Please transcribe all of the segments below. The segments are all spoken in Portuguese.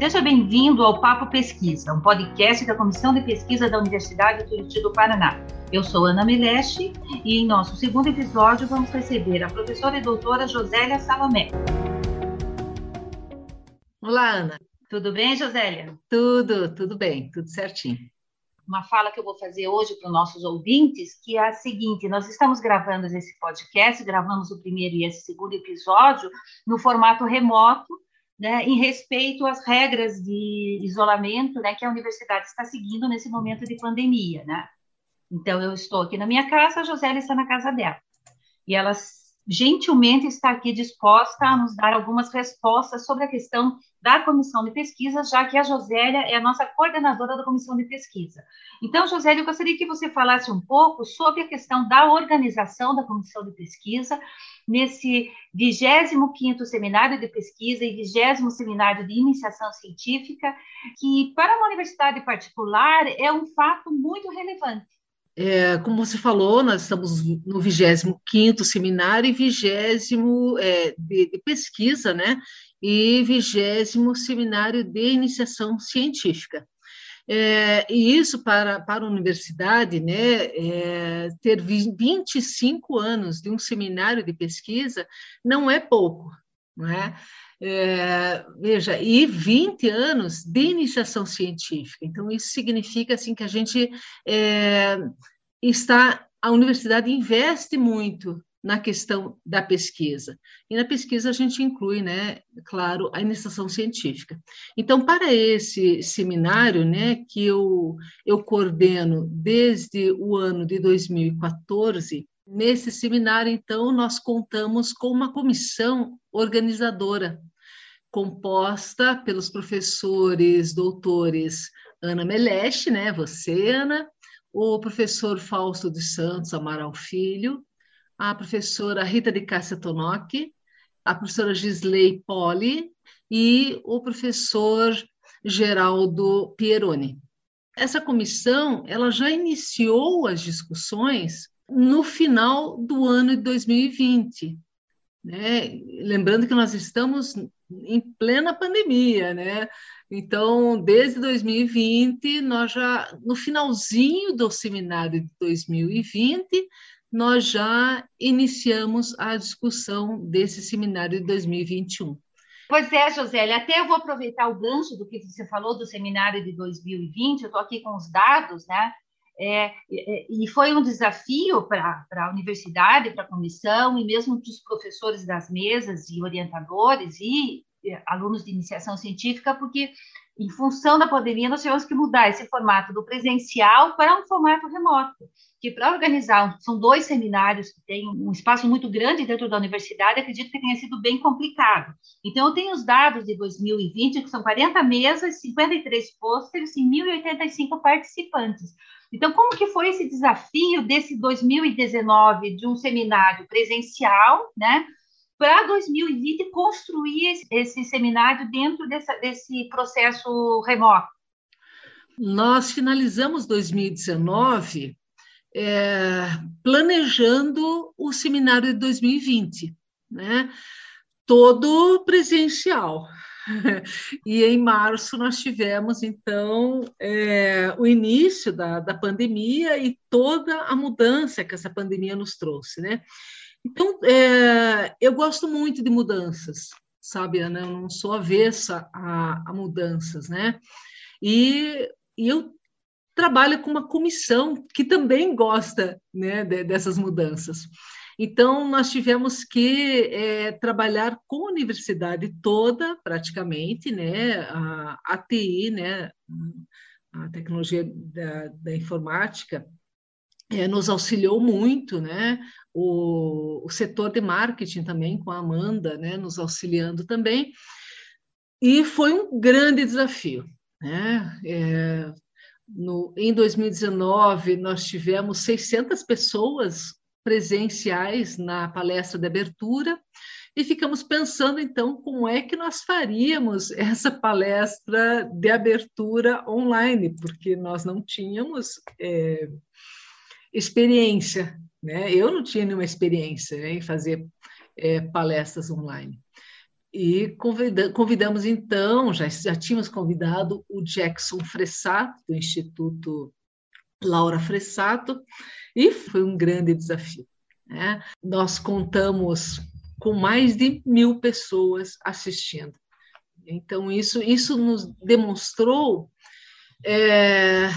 Seja bem-vindo ao Papo Pesquisa, um podcast da Comissão de Pesquisa da Universidade do Rio do Paraná. Eu sou Ana Meleste e em nosso segundo episódio vamos receber a professora e doutora Josélia Salomé. Olá, Ana. Tudo bem, Josélia? Tudo, tudo bem, tudo certinho. Uma fala que eu vou fazer hoje para os nossos ouvintes, que é a seguinte: nós estamos gravando esse podcast, gravamos o primeiro e esse segundo episódio no formato remoto, né, em respeito às regras de isolamento né, que a universidade está seguindo nesse momento de pandemia. Né? Então, eu estou aqui na minha casa, a Josélia está na casa dela. E ela gentilmente está aqui disposta a nos dar algumas respostas sobre a questão da comissão de pesquisa, já que a Josélia é a nossa coordenadora da comissão de pesquisa. Então, Josélia, eu gostaria que você falasse um pouco sobre a questão da organização da comissão de pesquisa nesse 25º Seminário de Pesquisa e 20 Seminário de Iniciação Científica, que para uma universidade particular é um fato muito relevante. É, como você falou, nós estamos no 25º seminário e 20 é, de, de, pesquisa, né? E 20 seminário de iniciação científica. É, e isso para, para a universidade, né, é, ter 25 anos de um seminário de pesquisa não é pouco, não é? É, veja, e 20 anos de iniciação científica. Então, isso significa assim que a gente é, está, a universidade investe muito na questão da pesquisa. E na pesquisa a gente inclui, né, claro, a iniciação científica. Então, para esse seminário, né, que eu, eu coordeno desde o ano de 2014, nesse seminário, então, nós contamos com uma comissão organizadora, composta pelos professores doutores Ana Meleste, né, você, Ana, o professor Fausto de Santos Amaral Filho, a professora Rita de Cássia Tonoc, a professora Gisley Poli e o professor Geraldo Pieroni. Essa comissão ela já iniciou as discussões no final do ano de 2020. Né? Lembrando que nós estamos em plena pandemia, né? Então, desde 2020, nós já, no finalzinho do seminário de 2020, nós já iniciamos a discussão desse seminário de 2021. Pois é, Josélia, até eu vou aproveitar o gancho do que você falou do seminário de 2020, eu estou aqui com os dados, né? É, e foi um desafio para a universidade, para a comissão, e mesmo para os professores das mesas e orientadores e alunos de iniciação científica, porque em função da pandemia, nós tivemos que mudar esse formato do presencial para um formato remoto, que para organizar, são dois seminários que têm um espaço muito grande dentro da universidade, acredito que tenha sido bem complicado. Então, eu tenho os dados de 2020, que são 40 mesas, 53 pôsteres e 1.085 participantes. Então, como que foi esse desafio desse 2019 de um seminário presencial, né, para 2020 construir esse, esse seminário dentro dessa, desse processo remoto? Nós finalizamos 2019 é, planejando o seminário de 2020, né? todo presencial. E em março nós tivemos, então, é, o início da, da pandemia e toda a mudança que essa pandemia nos trouxe, né? Então, é, eu gosto muito de mudanças, sabe, Ana? Eu não sou avessa a, a mudanças, né? E, e, eu trabalho com uma comissão que também gosta né, de, dessas mudanças. Então, nós tivemos que é, trabalhar com a universidade toda, praticamente, né, a, a TI, né, a tecnologia da, da informática, é, nos auxiliou muito, né? O, o, setor de marketing também, com a Amanda, né? Nos auxiliando também. E foi um grande desafio, né? É, no, em 2019, nós tivemos 600 pessoas presenciais na palestra de abertura e ficamos pensando, então, como é que nós faríamos essa palestra de abertura online, porque nós não tínhamos. É, experiência, né? Eu não tinha nenhuma experiência né, em fazer é, palestras online. E convida, convidamos, então, já, já tínhamos convidado o Jackson Fressato, do Instituto Laura Fressato, e foi um grande desafio. Né? Nós contamos com mais de mil pessoas assistindo. Então, isso, isso nos demonstrou é,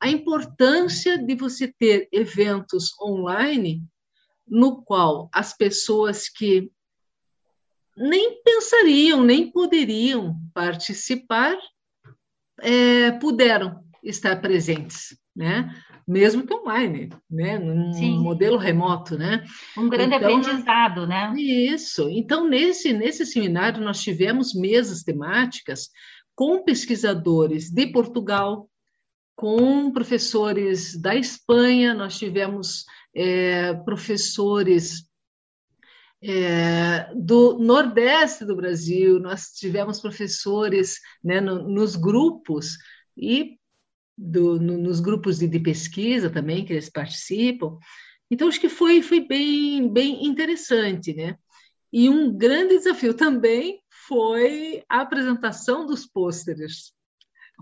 a importância de você ter eventos online no qual as pessoas que nem pensariam, nem poderiam participar, é, puderam estar presentes, né? Mesmo que online, né? Num Sim. modelo remoto, né? Um grande então, aprendizado, né? Isso. Então, nesse, nesse seminário, nós tivemos mesas temáticas com pesquisadores de Portugal, com professores da Espanha, nós tivemos é, professores é, do Nordeste do Brasil, nós tivemos professores né, no, nos grupos e do, no, nos grupos de, de, pesquisa também que eles participam. Então, acho que foi, foi bem, bem interessante, né? E um grande desafio também foi a apresentação dos pôsteres.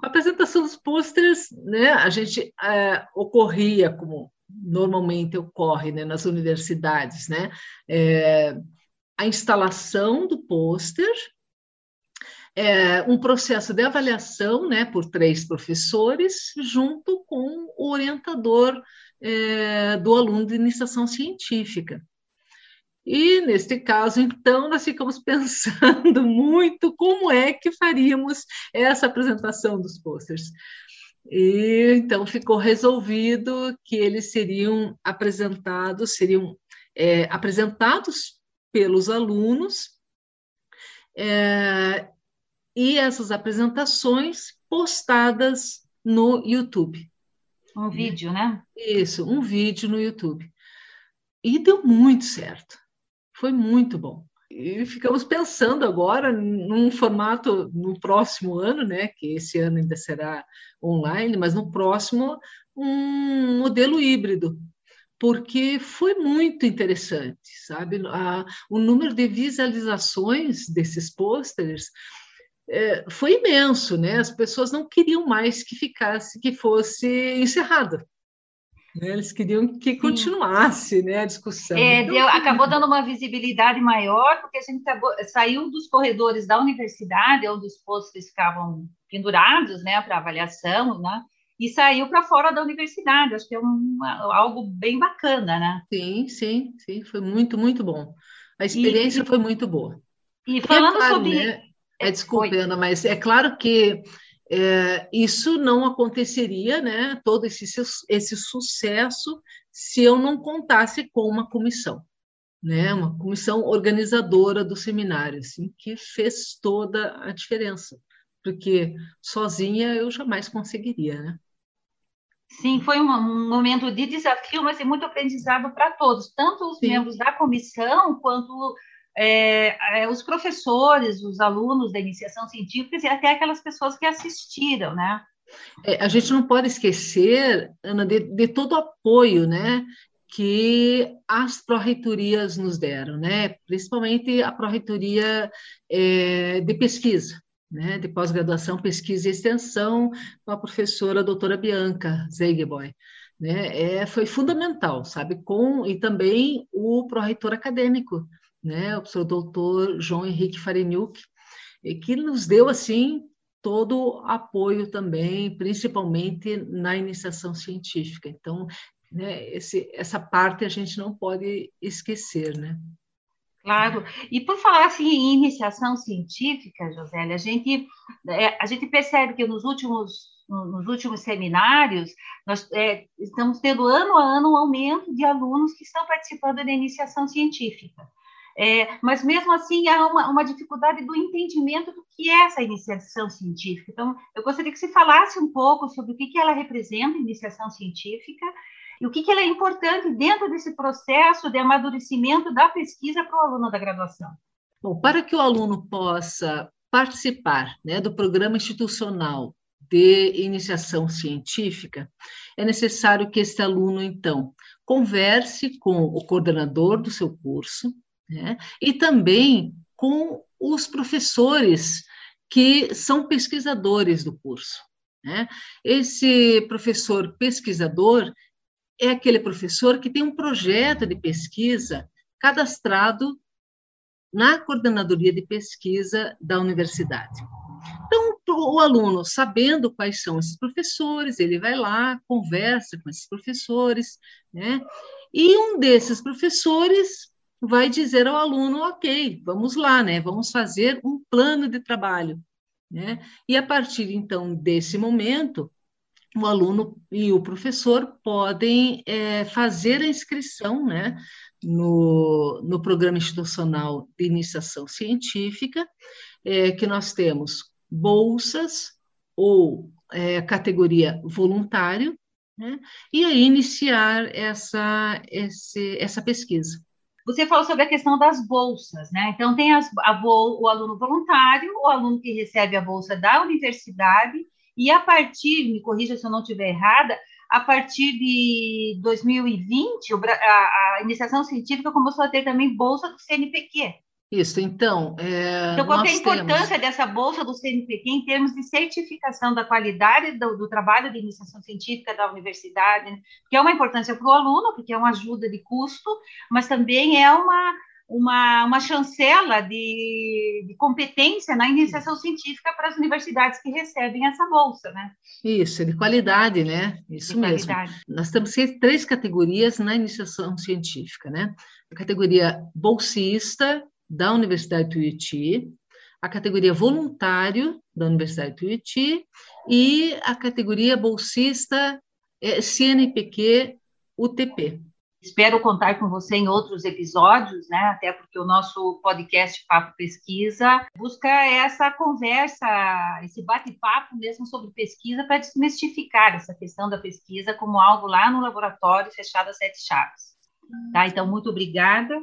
A apresentação dos pôsteres, né, a gente é, ocorria como normalmente ocorre né, nas universidades, né? É, a instalação do pôster, é, um processo de avaliação né, por três professores, junto com o orientador é, do aluno de iniciação científica. E, neste caso, então, nós ficamos pensando muito como é que faríamos essa apresentação dos posters. E então ficou resolvido que eles seriam apresentados, seriam é, apresentados pelos alunos, é, e essas apresentações postadas no YouTube. Um vídeo, né? Isso, um vídeo no YouTube. E deu muito certo. Foi muito bom e ficamos pensando agora num formato no próximo ano, né, que esse ano ainda será online, mas no próximo um modelo híbrido, porque foi muito interessante, sabe? A, o número de visualizações desses pôsteres é, foi imenso, né? As pessoas não queriam mais que ficasse, que fosse encerrado. Né? Eles queriam que continuasse né, a discussão. É, então, deu, acabou dando uma visibilidade maior, porque a gente acabou, saiu dos corredores da universidade, onde os postos ficavam pendurados né, para avaliação, né? e saiu para fora da universidade. Acho que é uma, algo bem bacana, né? Sim, sim, sim, foi muito, muito bom. A experiência e, foi muito boa. E falando e é claro, sobre. Né, é, desculpa, Ana, mas é claro que é, isso não aconteceria, né, todo esse, esse sucesso, se eu não contasse com uma comissão, né, uma comissão organizadora do seminário, assim, que fez toda a diferença, porque sozinha eu jamais conseguiria, né? Sim, foi um, um momento de desafio, mas é muito aprendizado para todos, tanto os Sim. membros da comissão quanto é, é, os professores, os alunos da iniciação científica e até aquelas pessoas que assistiram, né? É, a gente não pode esquecer, Ana, de, de todo o apoio, né, que as pró-reitorias nos deram, né, principalmente a pró-reitoria é, de pesquisa, né, de pós-graduação, pesquisa e extensão, com a professora doutora Bianca Zeigeboy, né, é, foi fundamental, sabe, com, e também o pró-reitor acadêmico, né, o professor doutor João Henrique Farenhuc, que nos deu, assim, todo apoio também, principalmente na iniciação científica. Então, né, esse, essa parte a gente não pode esquecer, né? Claro. E por falar assim em iniciação científica, Josélia, a gente, é, a gente percebe que nos últimos, nos últimos seminários nós é, estamos tendo ano a ano um aumento de alunos que estão participando da iniciação científica. É, mas mesmo assim há uma, uma, dificuldade do entendimento do que é essa iniciação científica. Então, eu gostaria que você falasse um pouco sobre o que, que ela representa, iniciação científica, e o que, que ela é importante dentro desse processo de amadurecimento da pesquisa para o aluno da graduação. Bom, para que o aluno possa participar né, do programa institucional de iniciação científica, é necessário que esse aluno, então, converse com o coordenador do seu curso, né? E também com os professores que são pesquisadores do curso. Né? Esse professor pesquisador é aquele professor que tem um projeto de pesquisa cadastrado na coordenadoria de pesquisa da universidade. Então, o aluno, sabendo quais são esses professores, ele vai lá, conversa com esses professores, né? E um desses professores vai dizer ao aluno, ok, vamos lá, né? Vamos fazer um plano de trabalho, né? E a partir então desse momento, o aluno e o professor podem é, fazer a inscrição, né? No, no programa institucional de iniciação científica, é, que nós temos bolsas ou é, categoria voluntário, né? e aí iniciar essa, esse, essa pesquisa. Você falou sobre a questão das bolsas, né? Então, tem as, o aluno voluntário, o aluno que recebe a bolsa da universidade, e a partir, me corrija se eu não estiver errada, a partir de 2020, a, a iniciação científica começou a ter também bolsa do CNPq. Isso, então. É, então, qual é a importância temos... dessa bolsa do CNPq em termos de certificação da qualidade do, do trabalho de iniciação científica da universidade? Né? Que é uma importância para o aluno, porque é uma ajuda de custo, mas também é uma, uma, uma chancela de, de competência na iniciação científica para as universidades que recebem essa bolsa, né? Isso, de qualidade, né? Isso de mesmo. Qualidade. Nós temos três categorias na iniciação científica, né? A categoria bolsista, da Universidade Tuiuti, a categoria voluntário da Universidade Tuiuti e a categoria bolsista é, CNPq UTP. Espero contar com você em outros episódios, né? Até porque o nosso podcast Papo Pesquisa busca essa conversa, esse bate-papo mesmo sobre pesquisa para desmistificar essa questão da pesquisa como algo lá no laboratório fechado a sete chaves. Tá? Então, muito obrigada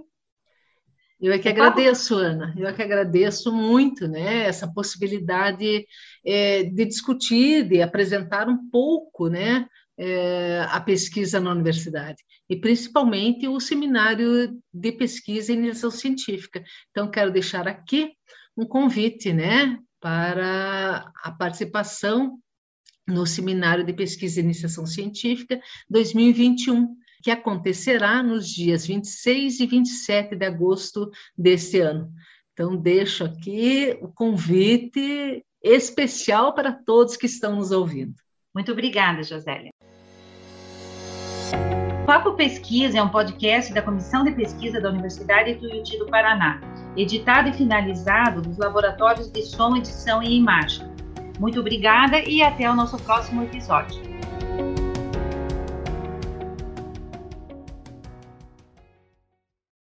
eu é que agradeço, Ana, eu é que agradeço muito né, essa possibilidade é, de discutir, de apresentar um pouco né, é, a pesquisa na universidade, e principalmente o seminário de pesquisa e iniciação científica. Então, quero deixar aqui um convite né, para a participação no seminário de pesquisa e iniciação científica 2021 que acontecerá nos dias 26 e 27 de agosto deste ano. Então, deixo aqui o convite especial para todos que estão nos ouvindo. Muito obrigada, Josélia. Papo Pesquisa é um podcast da Comissão de Pesquisa da Universidade Tuiuti do Paraná, editado e finalizado nos laboratórios de som, edição e imagem. Muito obrigada e até o nosso próximo episódio.